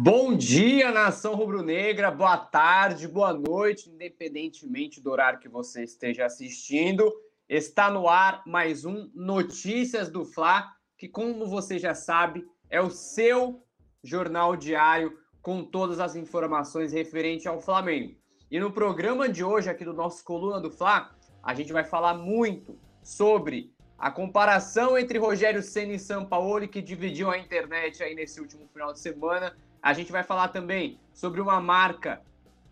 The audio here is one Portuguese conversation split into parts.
Bom dia, nação rubro-negra, boa tarde, boa noite, independentemente do horário que você esteja assistindo. Está no ar mais um Notícias do Fla, que, como você já sabe, é o seu jornal diário com todas as informações referentes ao Flamengo. E no programa de hoje, aqui do nosso Coluna do Fla, a gente vai falar muito sobre a comparação entre Rogério Senna e Sampaoli, que dividiu a internet aí nesse último final de semana. A gente vai falar também sobre uma marca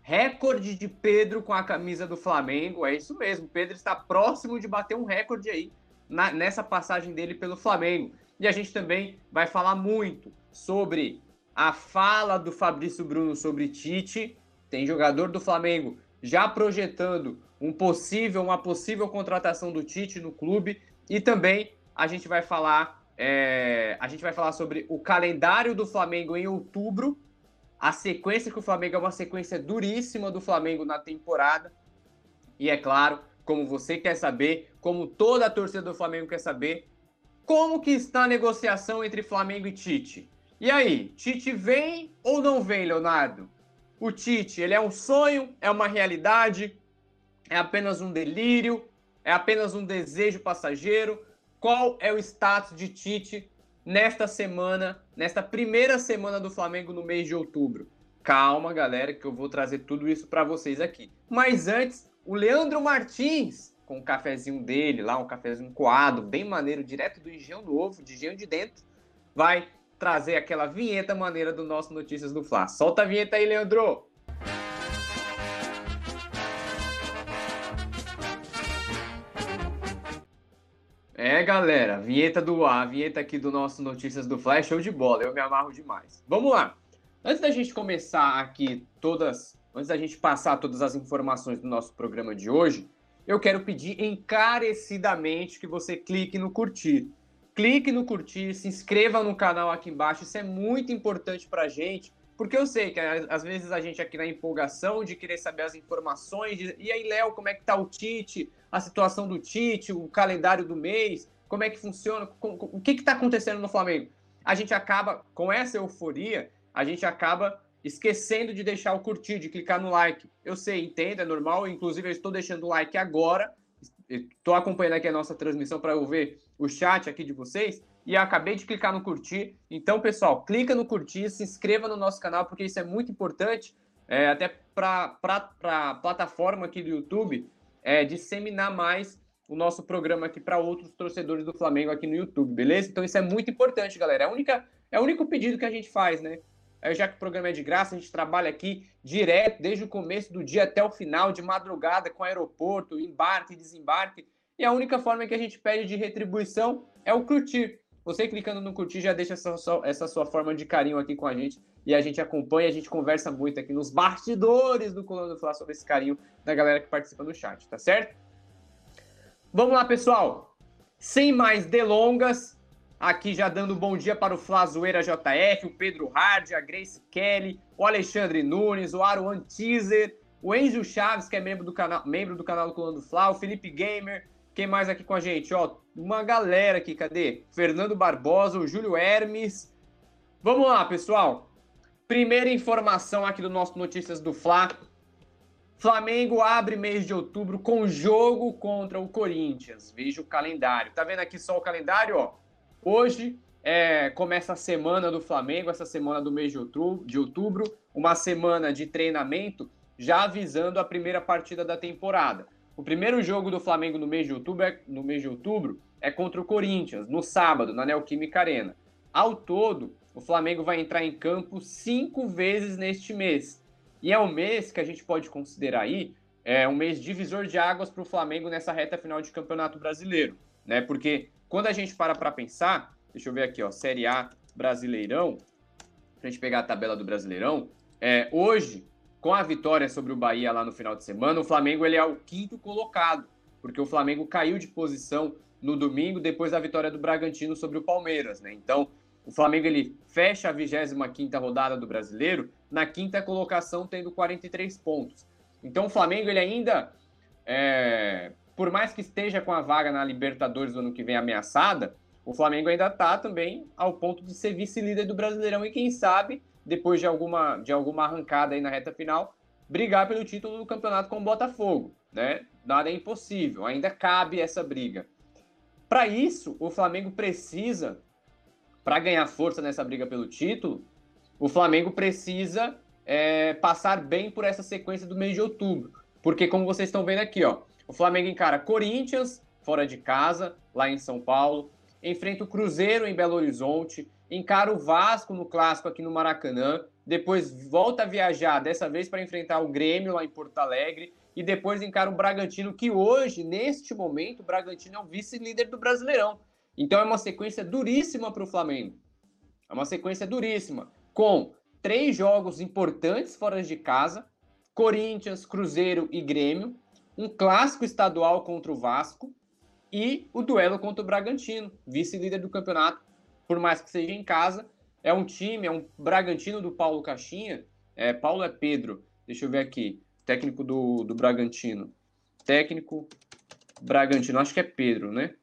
recorde de Pedro com a camisa do Flamengo. É isso mesmo, Pedro está próximo de bater um recorde aí na, nessa passagem dele pelo Flamengo. E a gente também vai falar muito sobre a fala do Fabrício Bruno sobre Tite. Tem jogador do Flamengo já projetando um possível, uma possível contratação do Tite no clube. E também a gente vai falar, é, a gente vai falar sobre o calendário do Flamengo em outubro. A sequência que o Flamengo é uma sequência duríssima do Flamengo na temporada. E é claro, como você quer saber, como toda a torcida do Flamengo quer saber, como que está a negociação entre Flamengo e Tite? E aí, Tite vem ou não vem, Leonardo? O Tite, ele é um sonho, é uma realidade, é apenas um delírio, é apenas um desejo passageiro? Qual é o status de Tite nesta semana, nesta primeira semana do Flamengo no mês de outubro? Calma, galera, que eu vou trazer tudo isso para vocês aqui. Mas antes, o Leandro Martins, com o cafezinho dele lá, um cafezinho coado, bem maneiro, direto do Engenho Novo, de Engenho de Dentro, vai trazer aquela vinheta maneira do nosso Notícias do Fla. Solta a vinheta aí, Leandro! É, galera, vinheta do a vinheta aqui do nosso Notícias do Flash, show de bola, eu me amarro demais. Vamos lá. Antes da gente começar aqui todas, antes da gente passar todas as informações do nosso programa de hoje, eu quero pedir encarecidamente que você clique no curtir. Clique no curtir, se inscreva no canal aqui embaixo, isso é muito importante pra gente, porque eu sei que às vezes a gente aqui na empolgação de querer saber as informações, de, e aí, Léo, como é que tá o Tite, a situação do Tite, o calendário do mês, como é que funciona, com, com, o que está acontecendo no Flamengo? A gente acaba, com essa euforia, a gente acaba esquecendo de deixar o curtir, de clicar no like. Eu sei, entendo, é normal, inclusive eu estou deixando o like agora, estou acompanhando aqui a nossa transmissão para eu ver o chat aqui de vocês, e acabei de clicar no curtir. Então, pessoal, clica no curtir, se inscreva no nosso canal, porque isso é muito importante, é, até para a plataforma aqui do YouTube, é, disseminar mais o nosso programa aqui para outros torcedores do Flamengo aqui no YouTube, beleza? Então isso é muito importante, galera. É, única, é o único pedido que a gente faz, né? É, já que o programa é de graça, a gente trabalha aqui direto, desde o começo do dia até o final, de madrugada, com aeroporto, embarque desembarque. E a única forma que a gente pede de retribuição é o curtir. Você clicando no curtir já deixa essa sua, essa sua forma de carinho aqui com a gente e a gente acompanha, a gente conversa muito aqui nos bastidores do Coluna do Fla sobre esse carinho da galera que participa no chat, tá certo? Vamos lá, pessoal. Sem mais delongas, aqui já dando bom dia para o Flazoeira JF, o Pedro Hard, a Grace Kelly, o Alexandre Nunes, o Aruan Teaser, o Enzo Chaves, que é membro do canal, membro do canal do Coluna do Fla, o Felipe Gamer, quem mais aqui com a gente? Ó, uma galera aqui, cadê? Fernando Barbosa, o Júlio Hermes. Vamos lá, pessoal. Primeira informação aqui do nosso Notícias do Fla. Flamengo abre mês de outubro com jogo contra o Corinthians. Veja o calendário. Tá vendo aqui só o calendário, ó? Hoje é, começa a semana do Flamengo, essa semana do mês de outubro, de outubro, uma semana de treinamento, já avisando a primeira partida da temporada. O primeiro jogo do Flamengo no mês de outubro é, no mês de outubro é contra o Corinthians, no sábado, na Neoquímica Arena. Ao todo, o Flamengo vai entrar em campo cinco vezes neste mês. E é um mês que a gente pode considerar aí é um mês divisor de águas para o Flamengo nessa reta final de Campeonato Brasileiro, né? Porque quando a gente para para pensar, deixa eu ver aqui, ó, Série A Brasileirão, para a gente pegar a tabela do Brasileirão, é, hoje com a vitória sobre o Bahia lá no final de semana, o Flamengo ele é o quinto colocado, porque o Flamengo caiu de posição no domingo depois da vitória do Bragantino sobre o Palmeiras, né? Então, o Flamengo ele fecha a 25ª rodada do Brasileiro na quinta colocação, tendo 43 pontos. Então, o Flamengo ele ainda, é, por mais que esteja com a vaga na Libertadores do ano que vem ameaçada, o Flamengo ainda está também ao ponto de ser vice-líder do Brasileirão e quem sabe depois de alguma, de alguma arrancada aí na reta final, brigar pelo título do campeonato com o Botafogo, né? Nada é impossível, ainda cabe essa briga. Para isso, o Flamengo precisa, para ganhar força nessa briga pelo título, o Flamengo precisa é, passar bem por essa sequência do mês de outubro. Porque, como vocês estão vendo aqui, ó, o Flamengo encara Corinthians, fora de casa, lá em São Paulo, enfrenta o Cruzeiro em Belo Horizonte, encara o Vasco no clássico aqui no Maracanã, depois volta a viajar, dessa vez para enfrentar o Grêmio lá em Porto Alegre, e depois encara o Bragantino, que hoje, neste momento, o Bragantino é o vice-líder do Brasileirão. Então é uma sequência duríssima para o Flamengo. É uma sequência duríssima, com três jogos importantes fora de casa, Corinthians, Cruzeiro e Grêmio, um clássico estadual contra o Vasco, e o duelo contra o Bragantino, vice-líder do campeonato, por mais que seja em casa. É um time, é um Bragantino do Paulo Caixinha. É, Paulo é Pedro, deixa eu ver aqui, técnico do, do Bragantino. Técnico Bragantino, acho que é Pedro, né?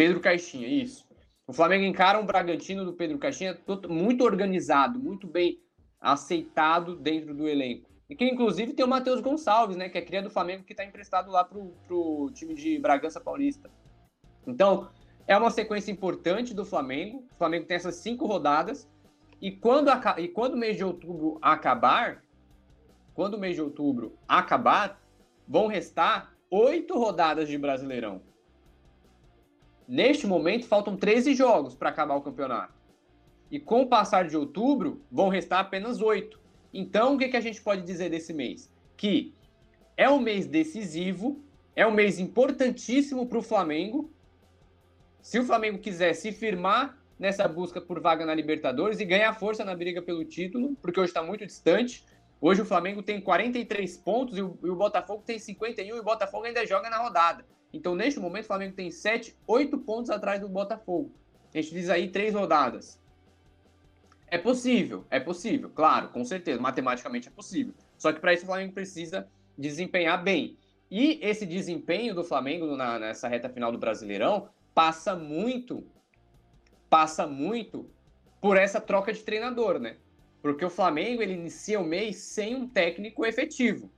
Pedro Caixinha, isso. O Flamengo encara um Bragantino do Pedro Caixinha muito organizado, muito bem aceitado dentro do elenco. E que inclusive tem o Matheus Gonçalves, né? Que é cria do Flamengo, que está emprestado lá pro, pro time de Bragança Paulista. Então, é uma sequência importante do Flamengo. O Flamengo tem essas cinco rodadas. E quando, e quando o mês de outubro acabar, quando o mês de outubro acabar, vão restar oito rodadas de Brasileirão. Neste momento, faltam 13 jogos para acabar o campeonato. E com o passar de outubro, vão restar apenas oito. Então, o que, que a gente pode dizer desse mês? Que é um mês decisivo, é um mês importantíssimo para o Flamengo, se o Flamengo quiser se firmar nessa busca por vaga na Libertadores e ganhar força na briga pelo título, porque hoje está muito distante. Hoje o Flamengo tem 43 pontos e o, e o, Botafogo tem 51 e o Botafogo ainda joga na rodada. Então, neste momento, o Flamengo tem 7, 8 pontos atrás do Botafogo. A gente diz aí três rodadas. É possível, é possível, claro, com certeza, matematicamente é possível. Só que para isso o Flamengo precisa desempenhar bem. E esse desempenho do Flamengo na, nessa reta final do Brasileirão passa muito, passa muito por essa troca de treinador, né? Porque o Flamengo ele inicia o mês sem um técnico efetivo.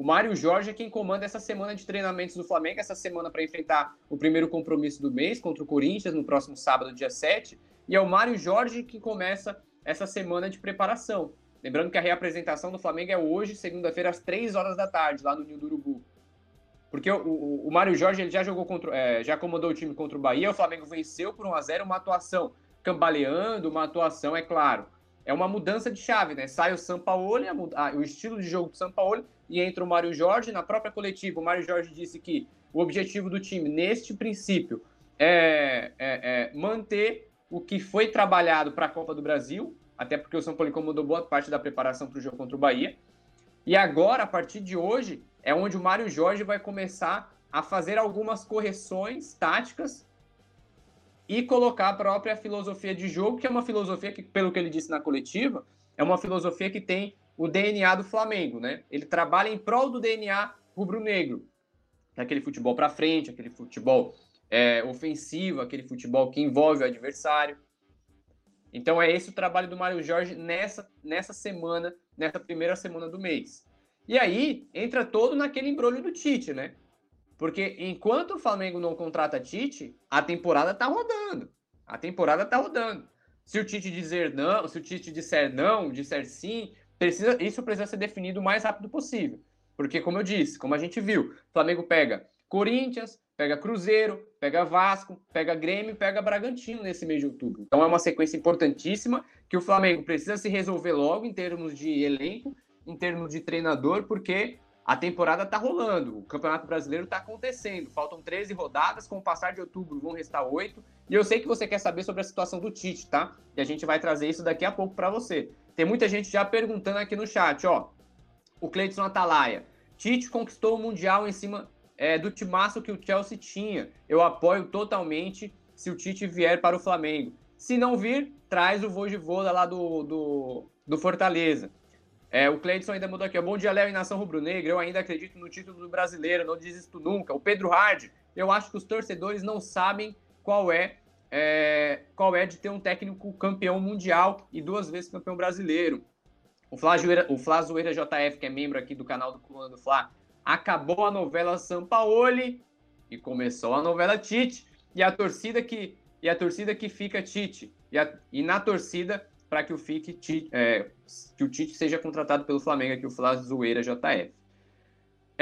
O Mário Jorge é quem comanda essa semana de treinamentos do Flamengo, essa semana para enfrentar o primeiro compromisso do mês contra o Corinthians no próximo sábado, dia 7. E é o Mário Jorge que começa essa semana de preparação. Lembrando que a reapresentação do Flamengo é hoje, segunda-feira, às 3 horas da tarde, lá no Ninho do Urubu. Porque o, o, o Mário Jorge ele já jogou contra, é, já comandou o time contra o Bahia, o Flamengo venceu por 1 a 0 uma atuação cambaleando, uma atuação, é claro. É uma mudança de chave, né? Sai o Sampaoli, a, o estilo de jogo do Sampaoli, e entra o Mário Jorge. Na própria coletiva, o Mário Jorge disse que o objetivo do time, neste princípio, é, é, é manter o que foi trabalhado para a Copa do Brasil, até porque o São Paulo incomodou boa parte da preparação para o jogo contra o Bahia. E agora, a partir de hoje, é onde o Mário Jorge vai começar a fazer algumas correções táticas e colocar a própria filosofia de jogo, que é uma filosofia que, pelo que ele disse na coletiva, é uma filosofia que tem o DNA do Flamengo, né? Ele trabalha em prol do DNA rubro-negro, aquele futebol para frente, aquele futebol é, ofensivo, aquele futebol que envolve o adversário. Então é esse o trabalho do Mário Jorge nessa, nessa semana, nessa primeira semana do mês. E aí entra todo naquele embrulho do Tite, né? Porque enquanto o Flamengo não contrata Tite, a temporada tá rodando. A temporada tá rodando. Se o Tite dizer não, se o Tite disser não, disser sim, precisa, isso precisa ser definido o mais rápido possível. Porque, como eu disse, como a gente viu, Flamengo pega Corinthians, pega Cruzeiro, pega Vasco, pega Grêmio, pega Bragantino nesse mês de outubro. Então é uma sequência importantíssima que o Flamengo precisa se resolver logo em termos de elenco em termos de treinador, porque a temporada está rolando, o Campeonato Brasileiro está acontecendo. Faltam 13 rodadas, com o passar de outubro vão restar 8. E eu sei que você quer saber sobre a situação do Tite, tá? E a gente vai trazer isso daqui a pouco para você. Tem muita gente já perguntando aqui no chat, ó. O Cleiton Atalaia. Tite conquistou o Mundial em cima é, do timaço que o Chelsea tinha. Eu apoio totalmente se o Tite vier para o Flamengo. Se não vir, traz o Vojivoda lá do, do, do Fortaleza. É, o Cleidson ainda mudou aqui. Bom dia, Léo e Nação Rubro-Negra. Eu ainda acredito no título do brasileiro, não desisto nunca. O Pedro Hard, eu acho que os torcedores não sabem qual é, é, qual é de ter um técnico campeão mundial e duas vezes campeão brasileiro. O Flá, o Flá Zoeira JF, que é membro aqui do canal do Coluna do Flá, acabou a novela Sampaoli e começou a novela Tite. E a torcida que, e a torcida que fica Tite. E, a, e na torcida para que o fique Tite, é, que o Tite seja contratado pelo Flamengo, aqui o Flá Zoeira JF.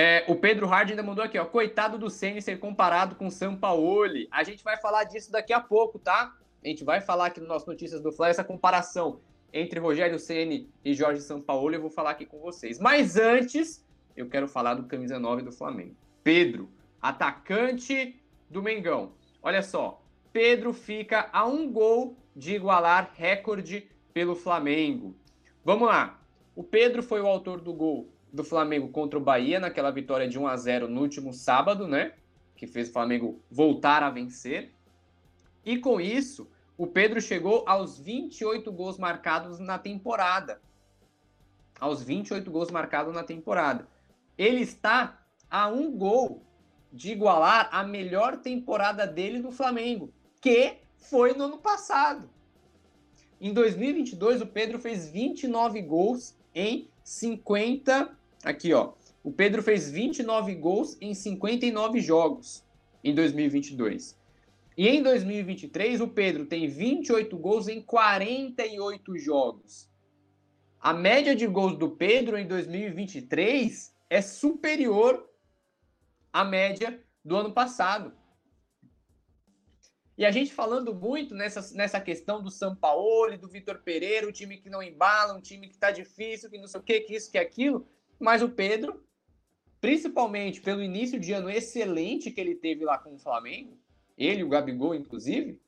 É, o Pedro Hard ainda mandou aqui, ó. Coitado do Ceni ser comparado com o Sampaoli. A gente vai falar disso daqui a pouco, tá? A gente vai falar aqui no nosso Notícias do Fla essa comparação entre Rogério Ceni e Jorge Sampaoli. Eu vou falar aqui com vocês. Mas antes, eu quero falar do camisa 9 do Flamengo. Pedro, atacante do Mengão. Olha só, Pedro fica a um gol de igualar recorde pelo Flamengo. Vamos lá. O Pedro foi o autor do gol do Flamengo contra o Bahia naquela vitória de 1 a 0 no último sábado, né? Que fez o Flamengo voltar a vencer. E com isso, o Pedro chegou aos 28 gols marcados na temporada. Aos 28 gols marcados na temporada. Ele está a um gol de igualar a melhor temporada dele no Flamengo, que foi no ano passado. Em 2022, o Pedro fez 29 gols em 50. Aqui, ó. O Pedro fez 29 gols em 59 jogos em 2022. E em 2023, o Pedro tem 28 gols em 48 jogos. A média de gols do Pedro em 2023 é superior à média do ano passado. E a gente falando muito nessa, nessa questão do Sampaoli, do Vitor Pereira, o time que não embala, um time que está difícil, que não sei o que, que isso, que aquilo. Mas o Pedro, principalmente pelo início de ano excelente que ele teve lá com o Flamengo, ele o Gabigol, inclusive,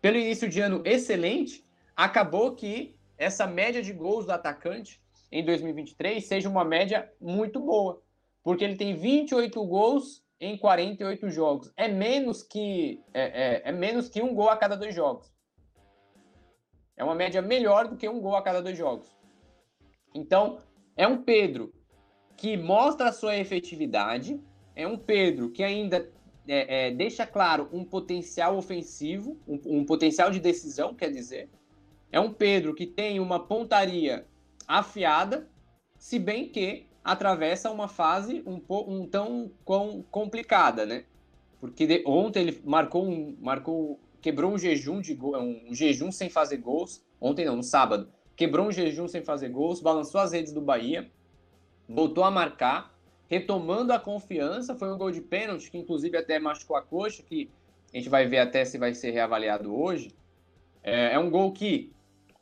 pelo início de ano excelente, acabou que essa média de gols do atacante em 2023 seja uma média muito boa. Porque ele tem 28 gols em 48 jogos. É menos que é, é, é, menos que um gol a cada dois jogos. É uma média melhor do que um gol a cada dois jogos. Então, é um Pedro que mostra a sua efetividade, é um Pedro que ainda é, é deixa claro um potencial ofensivo, um, um potencial de decisão, quer dizer. É um Pedro que tem uma pontaria afiada, se bem que atravessa uma fase um, um tão com, complicada, né? Porque de, ontem ele marcou um, marcou, quebrou um jejum de um jejum sem fazer gols. Ontem não, no sábado, quebrou um jejum sem fazer gols, balançou as redes do Bahia, voltou a marcar, retomando a confiança. Foi um gol de pênalti que inclusive até machucou a coxa, que a gente vai ver até se vai ser reavaliado hoje. É, é um gol que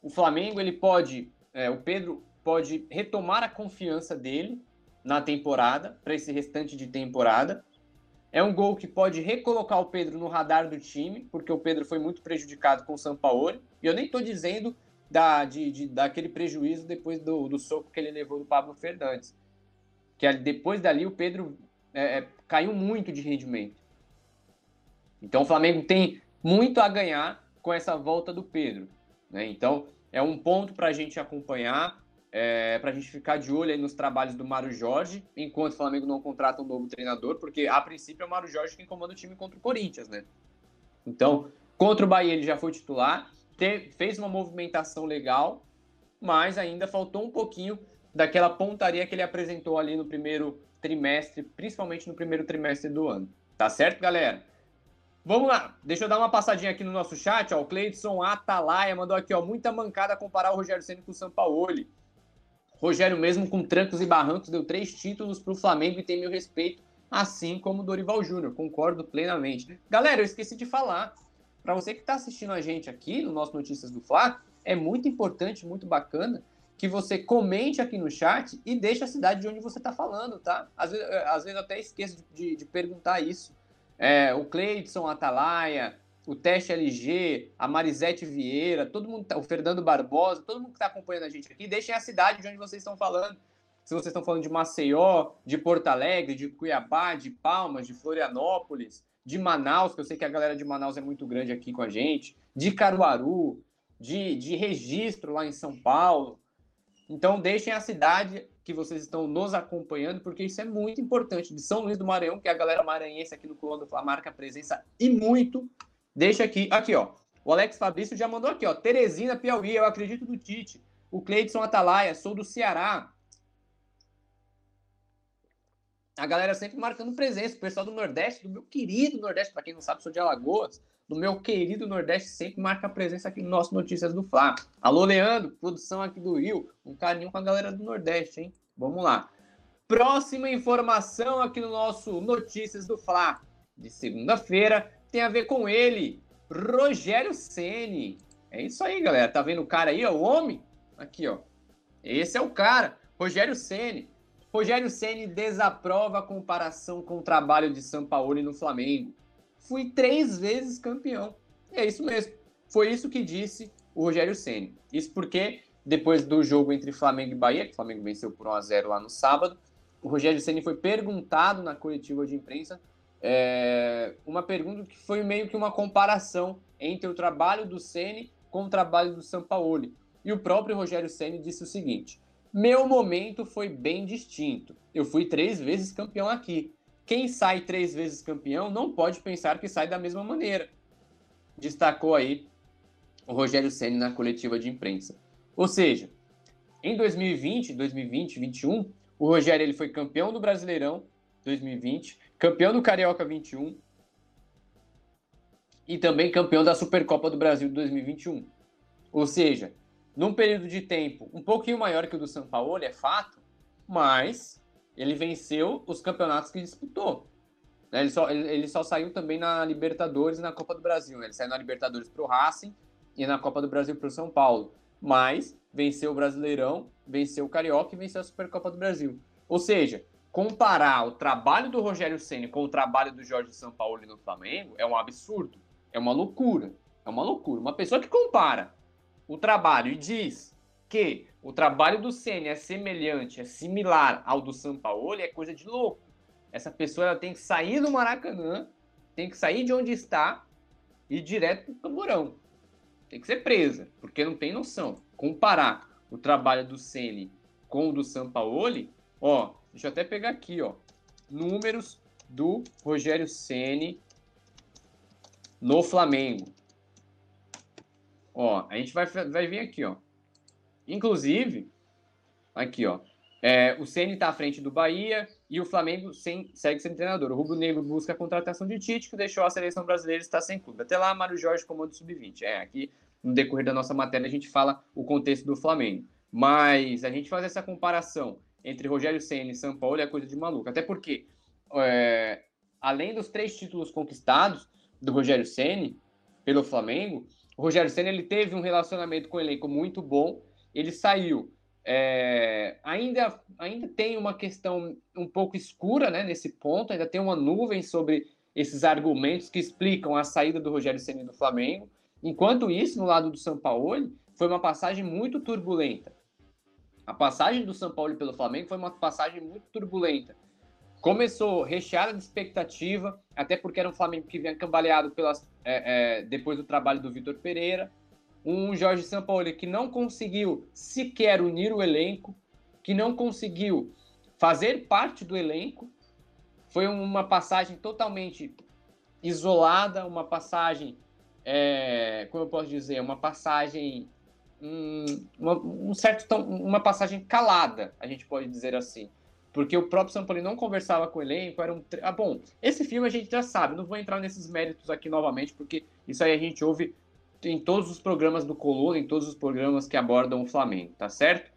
o Flamengo ele pode, é, o Pedro pode retomar a confiança dele na temporada, para esse restante de temporada. É um gol que pode recolocar o Pedro no radar do time, porque o Pedro foi muito prejudicado com o Sampaoli. E eu nem estou dizendo da, de, de, daquele prejuízo depois do, do soco que ele levou do Pablo Fernandes. Que depois dali o Pedro é, é, caiu muito de rendimento. Então o Flamengo tem muito a ganhar com essa volta do Pedro. Né? Então é um ponto para a gente acompanhar é, para a gente ficar de olho nos trabalhos do Mário Jorge, enquanto o Flamengo não contrata um novo treinador, porque a princípio é o Mário Jorge quem comanda o time contra o Corinthians, né? Então, contra o Bahia ele já foi titular, te, fez uma movimentação legal, mas ainda faltou um pouquinho daquela pontaria que ele apresentou ali no primeiro trimestre, principalmente no primeiro trimestre do ano. Tá certo, galera? Vamos lá, deixa eu dar uma passadinha aqui no nosso chat, ó. O Cleidson Atalaia mandou aqui, ó, muita mancada comparar o Rogério Ceni com o Sampaoli. Rogério, mesmo com trancos e barrancos, deu três títulos para o Flamengo e tem meu respeito, assim como o Dorival Júnior. Concordo plenamente. Galera, eu esqueci de falar. Para você que está assistindo a gente aqui no nosso Notícias do Fla, é muito importante, muito bacana que você comente aqui no chat e deixe a cidade de onde você está falando, tá? Às vezes, às vezes eu até esqueço de, de, de perguntar isso. É, o Cleidson Atalaia, o Teste LG, a Marisete Vieira, todo mundo, tá, o Fernando Barbosa, todo mundo que está acompanhando a gente aqui, deixem a cidade de onde vocês estão falando. Se vocês estão falando de Maceió, de Porto Alegre, de Cuiabá, de Palmas, de Florianópolis, de Manaus, que eu sei que a galera de Manaus é muito grande aqui com a gente, de Caruaru, de, de Registro lá em São Paulo. Então deixem a cidade que vocês estão nos acompanhando, porque isso é muito importante. De São Luís do Maranhão, que é a galera maranhense aqui no Fla marca presença e muito Deixa aqui, aqui, ó. O Alex Fabrício já mandou aqui, ó. Teresina, Piauí, eu acredito do Tite. O Cleidson Atalaia, sou do Ceará. A galera sempre marcando presença. O pessoal do Nordeste, do meu querido Nordeste, para quem não sabe, sou de Alagoas. Do meu querido Nordeste, sempre marca presença aqui no nosso Notícias do Fla. Alô, Leandro, produção aqui do Rio. Um carinho com a galera do Nordeste, hein? Vamos lá. Próxima informação aqui no nosso Notícias do Fla de segunda-feira tem a ver com ele, Rogério Ceni. É isso aí, galera. Tá vendo o cara aí, ó, o homem? Aqui, ó. Esse é o cara, Rogério Ceni. Rogério Ceni desaprova a comparação com o trabalho de Sampaoli no Flamengo. Fui três vezes campeão. É isso mesmo. Foi isso que disse o Rogério Ceni. Isso porque depois do jogo entre Flamengo e Bahia, que o Flamengo venceu por 1 a 0 lá no sábado, o Rogério Ceni foi perguntado na coletiva de imprensa é, uma pergunta que foi meio que uma comparação entre o trabalho do Ceni com o trabalho do Sampaoli. E o próprio Rogério Ceni disse o seguinte: meu momento foi bem distinto. Eu fui três vezes campeão aqui. Quem sai três vezes campeão não pode pensar que sai da mesma maneira. Destacou aí o Rogério Ceni na coletiva de imprensa. Ou seja, em 2020, 2020, 2021, o Rogério ele foi campeão do Brasileirão 2020, campeão do Carioca 21 e também campeão da Supercopa do Brasil 2021. Ou seja, num período de tempo um pouquinho maior que o do São Paulo, é fato, mas ele venceu os campeonatos que disputou. Né? Ele só, ele só saiu também na Libertadores e na Copa do Brasil. Ele saiu na Libertadores para o Racing e na Copa do Brasil para o São Paulo. Mas venceu o Brasileirão, venceu o Carioca e venceu a Supercopa do Brasil. Ou seja, comparar o trabalho do Rogério Ceni com o trabalho do Jorge Sampaoli no Flamengo é um absurdo. É uma loucura. É uma loucura. Uma pessoa que compara o trabalho e diz que o trabalho do Ceni é semelhante, é similar ao do Sampaoli, é coisa de louco. Essa pessoa ela tem que sair do Maracanã, tem que sair de onde está e ir direto para o camburão. Tem que ser presa, porque não tem noção. Comparar o trabalho do Ceni com o do Sampaoli, ó, deixa eu até pegar aqui, ó, números do Rogério Ceni no Flamengo. Ó, a gente vai, vai ver aqui, ó. Inclusive, aqui, ó. É, o Ceni está à frente do Bahia e o Flamengo sem, segue sem treinador. O Rubro Negro busca a contratação de Tite, que deixou a seleção brasileira estar sem clube. Até lá, Mário Jorge comando sub-20. É, aqui no decorrer da nossa matéria a gente fala o contexto do Flamengo. Mas a gente faz essa comparação entre Rogério Ceni e São Paulo é coisa de maluco. Até porque, é, além dos três títulos conquistados do Rogério Ceni pelo Flamengo, o Rogério Senna ele teve um relacionamento com o elenco muito bom. Ele saiu. É, ainda, ainda tem uma questão um pouco escura né, nesse ponto, ainda tem uma nuvem sobre esses argumentos que explicam a saída do Rogério Senna do Flamengo. Enquanto isso, no lado do São Paulo, foi uma passagem muito turbulenta. A passagem do São Paulo pelo Flamengo foi uma passagem muito turbulenta. Começou recheada de expectativa, até porque era um Flamengo que vinha cambaleado pelas, é, é, depois do trabalho do Vitor Pereira. Um Jorge Sampaoli que não conseguiu sequer unir o elenco, que não conseguiu fazer parte do elenco. Foi uma passagem totalmente isolada, uma passagem, é, como eu posso dizer, uma passagem, um, um certo, uma passagem calada, a gente pode dizer assim porque o próprio Sampoli não conversava com o elenco, era um... Ah, bom, esse filme a gente já sabe, não vou entrar nesses méritos aqui novamente, porque isso aí a gente ouve em todos os programas do Coluna, em todos os programas que abordam o Flamengo, tá certo?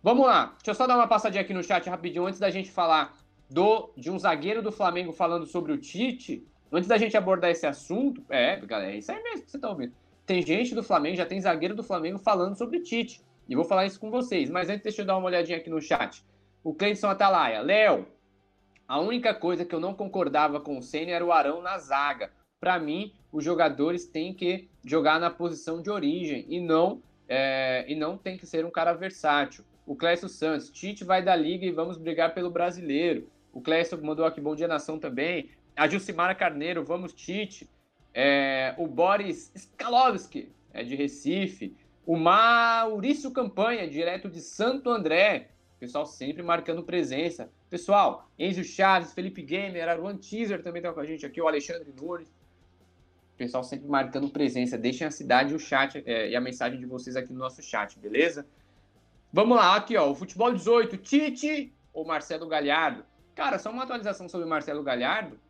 Vamos lá, deixa eu só dar uma passadinha aqui no chat rapidinho, antes da gente falar do, de um zagueiro do Flamengo falando sobre o Tite, antes da gente abordar esse assunto, é, galera, é isso aí mesmo que você tá ouvindo. Tem gente do Flamengo, já tem zagueiro do Flamengo falando sobre o Tite, e vou falar isso com vocês, mas antes deixa eu dar uma olhadinha aqui no chat. O Cleidson Atalaia. Léo, a única coisa que eu não concordava com o Senna era o Arão na zaga. Para mim, os jogadores têm que jogar na posição de origem e não, é, e não tem que ser um cara versátil. O Clécio Santos, Tite vai da liga e vamos brigar pelo brasileiro. O Clécio mandou aqui bom dia nação também. A Jucimara Carneiro, vamos Tite. É, o Boris Skalowski, é de Recife. O Maurício Campanha, direto de Santo André pessoal sempre marcando presença. Pessoal, Enzo Chaves, Felipe Gamer, Aruan Teaser também tá com a gente aqui, o Alexandre Nunes. Pessoal sempre marcando presença. Deixem a cidade, o chat é, e a mensagem de vocês aqui no nosso chat, beleza? Vamos lá, aqui, ó. O futebol 18, Tite ou Marcelo Galhardo? Cara, só uma atualização sobre o Marcelo Galhardo.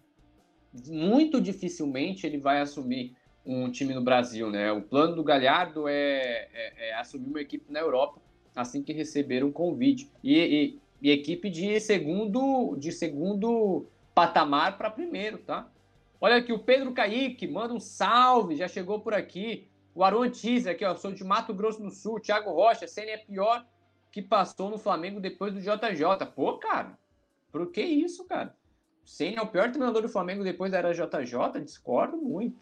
Muito dificilmente ele vai assumir um time no Brasil, né? O plano do Galhardo é, é, é assumir uma equipe na Europa assim que receber um convite. E, e, e equipe de segundo, de segundo patamar para primeiro, tá? Olha aqui, o Pedro Kaique manda um salve, já chegou por aqui. O Aron aqui, ó, sou de Mato Grosso do Sul. Thiago Rocha, Senna é pior que passou no Flamengo depois do JJ. Pô, cara, por que isso, cara? O Senna é o pior treinador do Flamengo depois da era JJ? Discordo muito.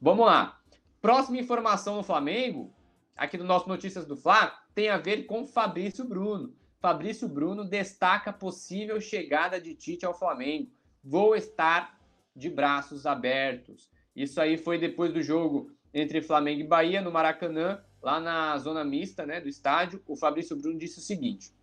Vamos lá. Próxima informação no Flamengo, aqui do nosso Notícias do Fla, tem a ver com Fabrício Bruno. Fabrício Bruno destaca possível chegada de Tite ao Flamengo. Vou estar de braços abertos. Isso aí foi depois do jogo entre Flamengo e Bahia, no Maracanã, lá na zona mista né, do estádio. O Fabrício Bruno disse o seguinte: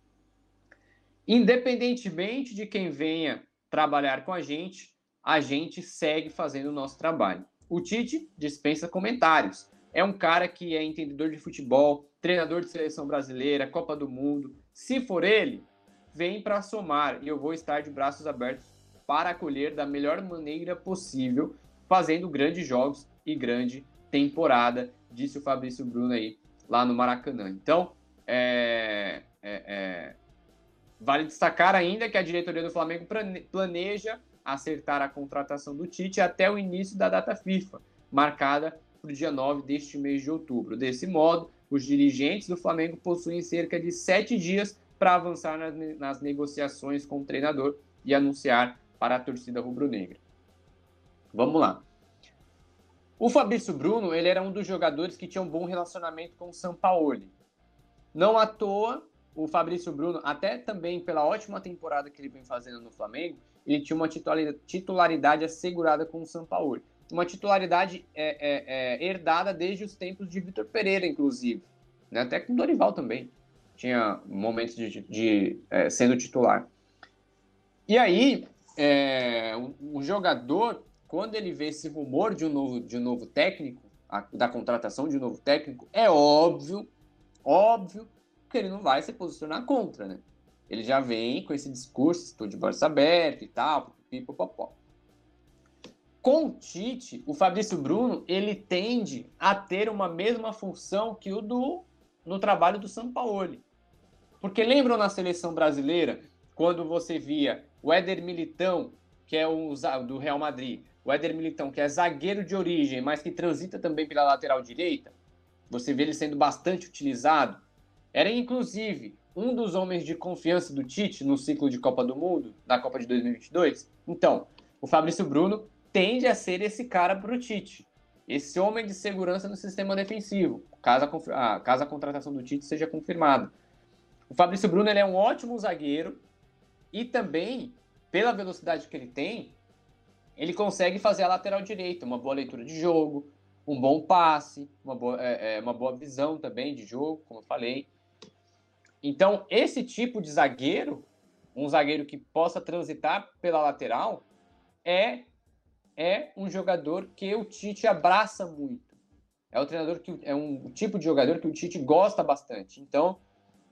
independentemente de quem venha trabalhar com a gente, a gente segue fazendo o nosso trabalho. O Tite dispensa comentários. É um cara que é entendedor de futebol, treinador de seleção brasileira, Copa do Mundo. Se for ele, vem para somar e eu vou estar de braços abertos para acolher da melhor maneira possível, fazendo grandes jogos e grande temporada, disse o Fabrício Bruno aí lá no Maracanã. Então, é, é, é, vale destacar ainda que a diretoria do Flamengo planeja acertar a contratação do Tite até o início da data FIFA, marcada para o dia 9 deste mês de outubro. Desse modo, os dirigentes do Flamengo possuem cerca de sete dias para avançar nas, nas negociações com o treinador e anunciar para a torcida rubro-negra. Vamos lá. O Fabrício Bruno, ele era um dos jogadores que tinha um bom relacionamento com o Sampaoli. Não à toa, o Fabrício Bruno, até também pela ótima temporada que ele vem fazendo no Flamengo, ele tinha uma titularidade assegurada com o Sampaoli uma titularidade é, é, é, herdada desde os tempos de Vitor Pereira, inclusive. Né? Até com Dorival também. Tinha momentos de, de, é, sendo titular. E aí, é, o, o, jogador, quando ele vê esse rumor de um novo, de um novo técnico, da contratação de um novo técnico, é óbvio, óbvio, que ele não vai se posicionar contra, né? Ele já vem com esse discurso, estou de bolsa aberta e tal, pipopopó. Com o Tite, o Fabrício Bruno, ele tende a ter uma mesma função que o do no trabalho do Sampaoli. Porque lembram na seleção brasileira, quando você via o Éder Militão, que é o do Real Madrid, o Éder Militão, que é zagueiro de origem, mas que transita também pela lateral direita, você vê ele sendo bastante utilizado. Era inclusive um dos homens de confiança do Tite no ciclo de Copa do Mundo, da Copa de 2022. Então, o Fabrício Bruno tende a ser esse cara para o Tite. Esse homem de segurança no sistema defensivo, caso a, caso a contratação do Tite seja confirmada. O Fabrício Bruno ele é um ótimo zagueiro e também, pela velocidade que ele tem, ele consegue fazer a lateral direita, uma boa leitura de jogo, um bom passe, uma boa, é, é, uma boa visão também de jogo, como eu falei. Então, esse tipo de zagueiro, um zagueiro que possa transitar pela lateral, é é um jogador que o Tite abraça muito. É o treinador que é um tipo de jogador que o Tite gosta bastante. Então,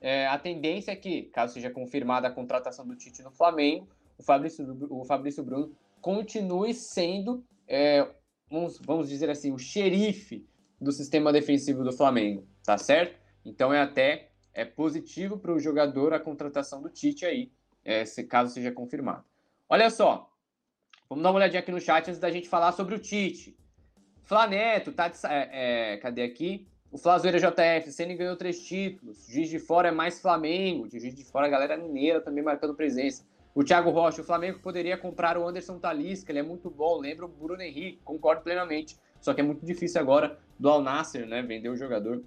é, a tendência é que, caso seja confirmada a contratação do Tite no Flamengo, o Fabrício, o Fabrício Bruno continue sendo, é, vamos, vamos dizer assim, o xerife do sistema defensivo do Flamengo, tá certo? Então é até é positivo para o jogador a contratação do Tite aí, é, se caso seja confirmado. Olha só, Vamos dar uma olhadinha aqui no chat antes da gente falar sobre o Tite. Flaneto, tá de, é, é, cadê aqui? O Flazoeira JF, Senna ganhou três títulos. Juiz de Fora é mais Flamengo. De Juiz de Fora, a galera mineira também marcando presença. O Thiago Rocha, o Flamengo poderia comprar o Anderson Talisca, ele é muito bom. Lembra o Bruno Henrique, concordo plenamente. Só que é muito difícil agora do Al Nasser, né? Vender o jogador.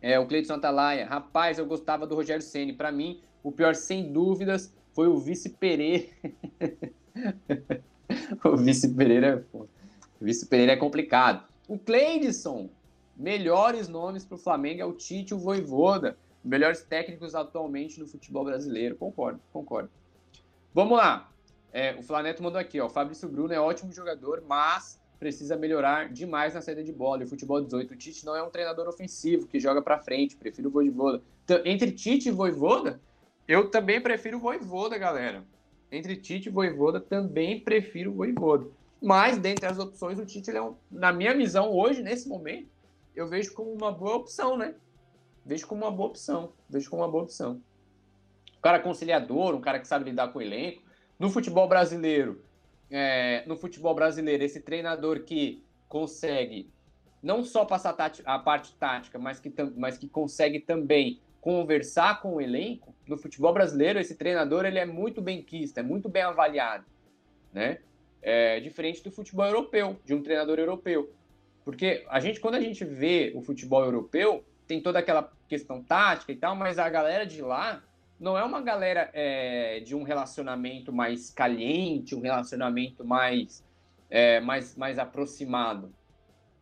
É, o Cleiton Atalaia, rapaz, eu gostava do Rogério Ceni. Para mim, o pior, sem dúvidas, foi o vice Pereira. o Vice Pereira, pô, o Vice Pereira é complicado. O Cleidson, melhores nomes para o Flamengo é o Tite e o Voivoda, melhores técnicos atualmente no futebol brasileiro. Concordo, concordo. Vamos lá. É, o Flaneto mandou aqui, ó. O Fabrício Bruno é ótimo jogador, mas precisa melhorar demais na saída de bola. E o futebol 18, o Tite não é um treinador ofensivo que joga para frente, prefiro o Voivoda. Então, entre Tite e Voivoda, eu também prefiro o Voivoda, galera. Entre Tite e Voivoda, também prefiro o Voivoda. Mas, dentre as opções, o Tite, é um, na minha visão, hoje, nesse momento, eu vejo como uma boa opção, né? Vejo como uma boa opção. Vejo como uma boa opção. Um cara conciliador, um cara que sabe lidar com o elenco. No futebol brasileiro, é, no futebol brasileiro, esse treinador que consegue não só passar a parte tática, mas que, mas que consegue também conversar com o elenco, no futebol brasileiro, esse treinador ele é muito bem quisto, é muito bem avaliado, né? É, diferente do futebol europeu, de um treinador europeu. Porque a gente, quando a gente vê o futebol europeu, tem toda aquela questão tática e tal, mas a galera de lá não é uma galera é, de um relacionamento mais caliente, um relacionamento mais, é, mais, mais aproximado.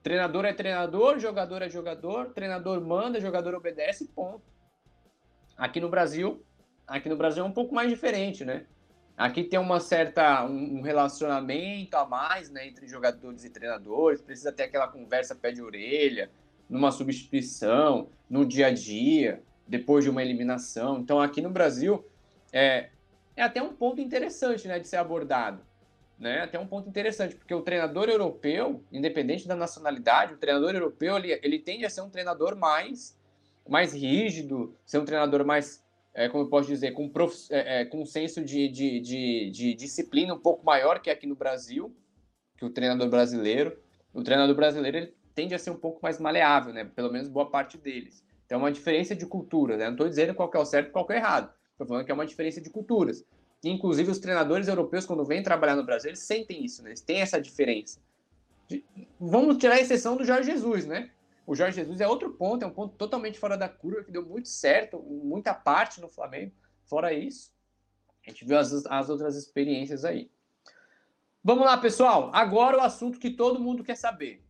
Treinador é treinador, jogador é jogador, treinador manda, jogador obedece, ponto. Aqui no Brasil, aqui no Brasil é um pouco mais diferente, né? Aqui tem uma certa um relacionamento a mais, né, entre jogadores e treinadores. Precisa ter aquela conversa pé de orelha, numa substituição, no dia a dia depois de uma eliminação. Então, aqui no Brasil, é, é até um ponto interessante né, de ser abordado. Né? Até um ponto interessante, porque o treinador europeu, independente da nacionalidade, o treinador europeu ele, ele tende a ser um treinador mais, mais rígido, ser um treinador mais, é, como eu posso dizer, com, prof, é, é, com um senso de, de, de, de disciplina um pouco maior que aqui no Brasil, que o treinador brasileiro. O treinador brasileiro ele tende a ser um pouco mais maleável, né? pelo menos boa parte deles. Então, é uma diferença de cultura, né? Não estou dizendo qual é o certo e qual é o errado. Estou falando que é uma diferença de culturas. E, inclusive, os treinadores europeus, quando vêm trabalhar no Brasil, eles sentem isso, né? Eles têm essa diferença. De... Vamos tirar a exceção do Jorge Jesus, né? O Jorge Jesus é outro ponto, é um ponto totalmente fora da curva, que deu muito certo, muita parte no Flamengo. Fora isso, a gente viu as, as outras experiências aí. Vamos lá, pessoal. Agora o assunto que todo mundo quer saber.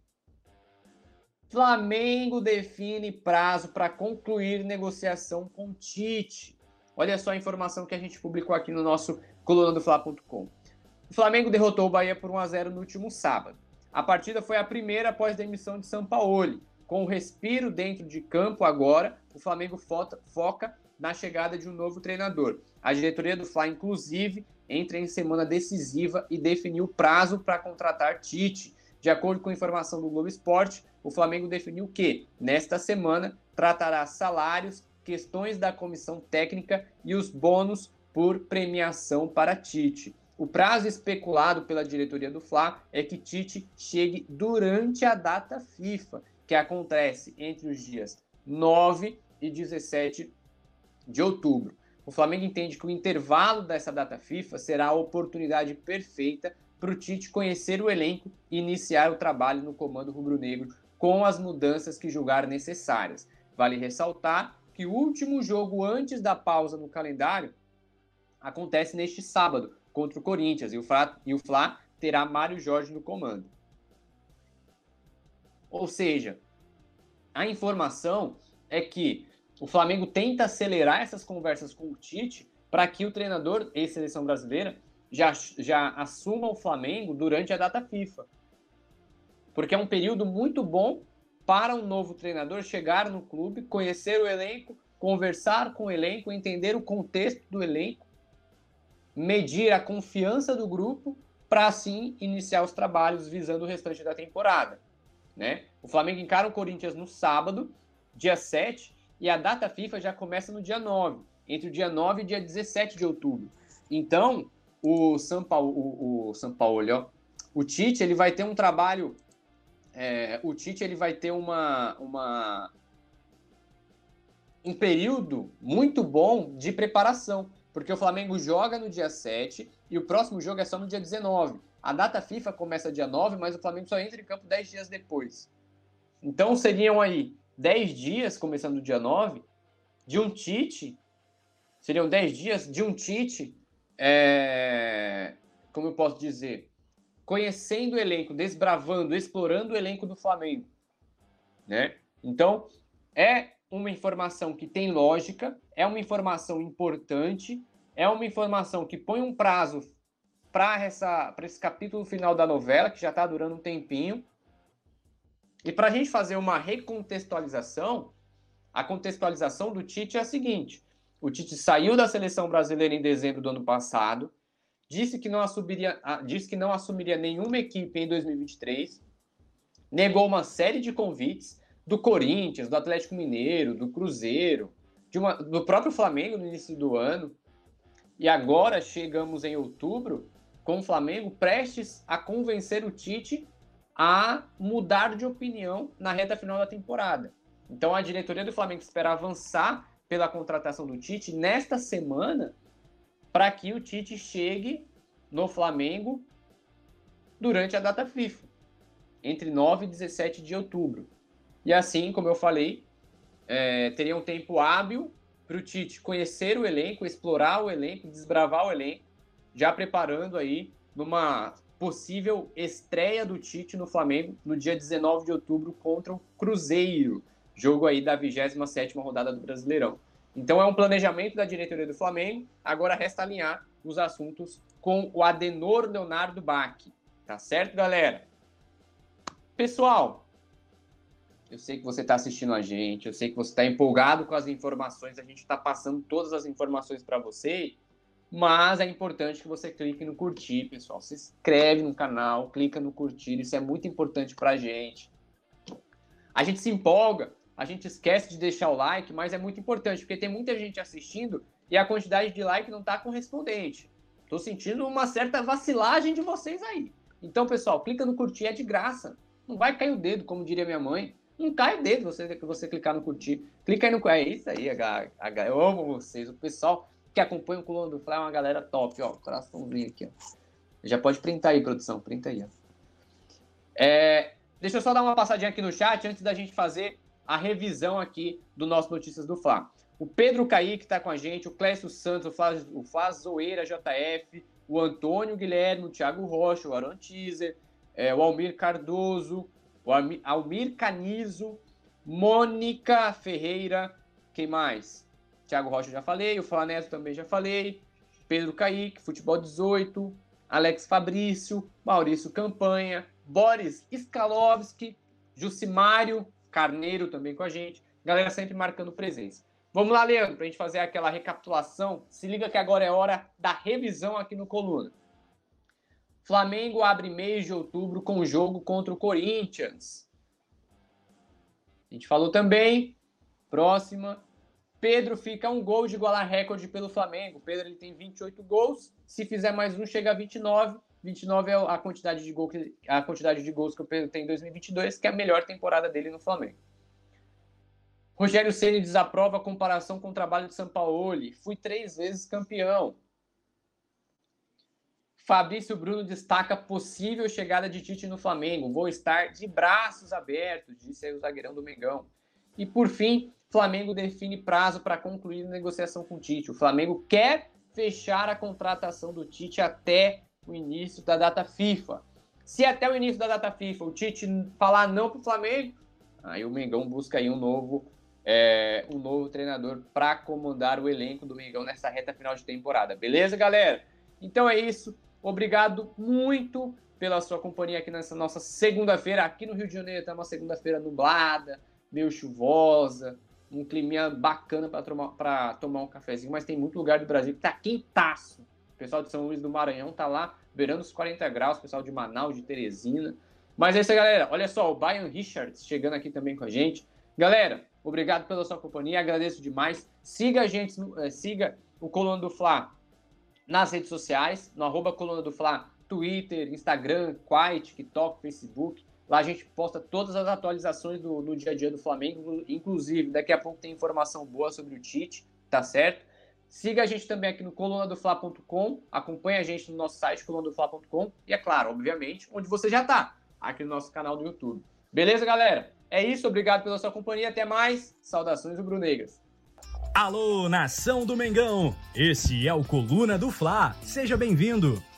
Flamengo define prazo para concluir negociação com Tite. Olha só a informação que a gente publicou aqui no nosso coluna. O Flamengo derrotou o Bahia por 1 a 0 no último sábado. A partida foi a primeira após a demissão de Sampaoli. Com o respiro dentro de campo agora, o Flamengo foca na chegada de um novo treinador. A diretoria do Fla, inclusive, entra em semana decisiva e definiu prazo para contratar Tite. De acordo com informação do Globo Esporte, o Flamengo definiu que, nesta semana, tratará salários, questões da comissão técnica e os bônus por premiação para Tite. O prazo especulado pela diretoria do Fla é que Tite chegue durante a data FIFA, que acontece entre os dias 9 e 17 de outubro. O Flamengo entende que o intervalo dessa data FIFA será a oportunidade perfeita para o Tite conhecer o elenco e iniciar o trabalho no comando rubro-negro com as mudanças que julgar necessárias. Vale ressaltar que o último jogo antes da pausa no calendário acontece neste sábado contra o Corinthians e o Fla, terá Mário Jorge no comando. Ou seja, a informação é que o Flamengo tenta acelerar essas conversas com o Tite para que o treinador e seleção brasileira já, já assuma o Flamengo durante a data FIFA porque é um período muito bom para um novo treinador chegar no clube, conhecer o elenco, conversar com o elenco, entender o contexto do elenco, medir a confiança do grupo para assim iniciar os trabalhos visando o restante da temporada. Né? O Flamengo encara o Corinthians no sábado, dia 7, e a data FIFA já começa no dia 9, entre o dia 9 e o dia 17 de outubro. Então, o São Paulo, o, o São Paulo, ó, o Tite, ele vai ter um trabalho é, o Tite ele vai ter uma, uma, um período muito bom de preparação, porque o Flamengo joga no dia 7 e o próximo jogo é só no dia 19. A data FIFA começa dia 9, mas o Flamengo só entra em campo 10 dias depois. Então seriam aí 10 dias, começando dia 9, de um Tite, seriam 10 dias de um Tite, é, como eu posso dizer, conhecendo o elenco, desbravando, explorando o elenco do Flamengo, né? Então, é uma informação que tem lógica, é uma informação importante, é uma informação que põe um prazo para esse capítulo final da novela, que já está durando um tempinho. E para a gente fazer uma recontextualização, a contextualização do Tite é a seguinte: o Tite saiu da seleção brasileira em dezembro do ano passado, disse que não assumiria, disse que não assumiria nenhuma equipe em 2023, negou uma série de convites do Corinthians, do Atlético Mineiro, do Cruzeiro, uma, do próprio Flamengo no início do ano. E agora chegamos em outubro com o Flamengo prestes a convencer o Tite a mudar de opinião na reta final da temporada. Então a diretoria do Flamengo espera avançar pela contratação do Tite nesta semana para que o Tite chegue no Flamengo durante a data FIFA, entre 9 e 17 de outubro. E assim, como eu falei, é, teria um tempo hábil para o Tite conhecer o elenco, explorar o elenco, desbravar o elenco, já preparando aí numa possível estreia do Tite no Flamengo no dia 19 de outubro contra o Cruzeiro jogo aí da 27ª rodada do Brasileirão. Então é um planejamento da diretoria do Flamengo, agora resta alinhar os assuntos com o Adenor Leonardo Bach. Tá certo, galera? Pessoal, eu sei que você está assistindo a gente, eu sei que você está empolgado com as informações, a gente está passando todas as informações para você, mas é importante que você clique no curtir, pessoal. Se inscreve no canal, clica no curtir, isso é muito importante para a gente. A gente se empolga a gente esquece de deixar o like, mas é muito importante, porque tem muita gente assistindo e a quantidade de like não está correspondente. Estou sentindo uma certa vacilagem de vocês aí. Então, pessoal, clica no curtir, é de graça. Não vai cair o dedo, como diria minha mãe. Não cai o dedo você, você clicar no curtir. Clica aí no. É isso aí, H, H, eu amo vocês. O pessoal que acompanha o Coluna do Fly é uma galera top, ó. Coraçãozinho aqui, ó. Já pode printar aí, produção. Printa aí, ó. É, deixa eu só dar uma passadinha aqui no chat antes da gente fazer a revisão aqui do nosso Notícias do Fla. O Pedro Kaique está com a gente, o Clécio Santos, o Fazoeira JF, o Antônio Guilherme, o Thiago Rocha, o Aaron Teaser, é, o Almir Cardoso, o Almir Canizo, Mônica Ferreira, quem mais? Thiago Rocha já falei, o Flaneto também já falei, Pedro Kaique, Futebol 18, Alex Fabrício, Maurício Campanha, Boris Skalovski, Jucimário, Carneiro também com a gente. Galera sempre marcando presença. Vamos lá, Leandro, para a gente fazer aquela recapitulação. Se liga que agora é hora da revisão aqui no Coluna. Flamengo abre mês de outubro com jogo contra o Corinthians. A gente falou também. Próxima. Pedro fica um gol de igualar recorde pelo Flamengo. Pedro ele tem 28 gols. Se fizer mais um, chega a 29. 29 é a quantidade de, gol que, a quantidade de gols que o Pedro tem em 2022, que é a melhor temporada dele no Flamengo. Rogério Ceni desaprova a comparação com o trabalho de Sampaoli. Fui três vezes campeão. Fabrício Bruno destaca possível chegada de Tite no Flamengo. Vou estar de braços abertos, disse o zagueirão do Mengão. E por fim, Flamengo define prazo para concluir a negociação com o Tite. O Flamengo quer fechar a contratação do Tite até o início da data FIFA. Se até o início da data FIFA o Tite falar não para o Flamengo, aí o Mengão busca aí um novo, é, um novo treinador para comandar o elenco do Mengão nessa reta final de temporada. Beleza, galera? Então é isso. Obrigado muito pela sua companhia aqui nessa nossa segunda-feira. Aqui no Rio de Janeiro está uma segunda-feira nublada, meio chuvosa, um clima bacana para tomar, tomar um cafezinho, mas tem muito lugar do Brasil que está quentaço o pessoal de São Luís do Maranhão tá lá, beirando os 40 graus, o pessoal de Manaus, de Teresina. Mas é isso aí, galera. Olha só, o Brian Richards chegando aqui também com a gente. Galera, obrigado pela sua companhia, agradeço demais. Siga a gente, eh, siga o Coluna do Fla nas redes sociais, no arroba Coluna do Fla, Twitter, Instagram, Quai, TikTok, Facebook. Lá a gente posta todas as atualizações do, do dia a dia do Flamengo, inclusive daqui a pouco tem informação boa sobre o Tite, tá certo? Siga a gente também aqui no colunadofla.com, acompanhe a gente no nosso site colunadofla.com e é claro, obviamente, onde você já está, aqui no nosso canal do YouTube. Beleza, galera? É isso, obrigado pela sua companhia, até mais. Saudações rubro-negras. Alô, nação do Mengão! Esse é o Coluna do Fla. Seja bem-vindo.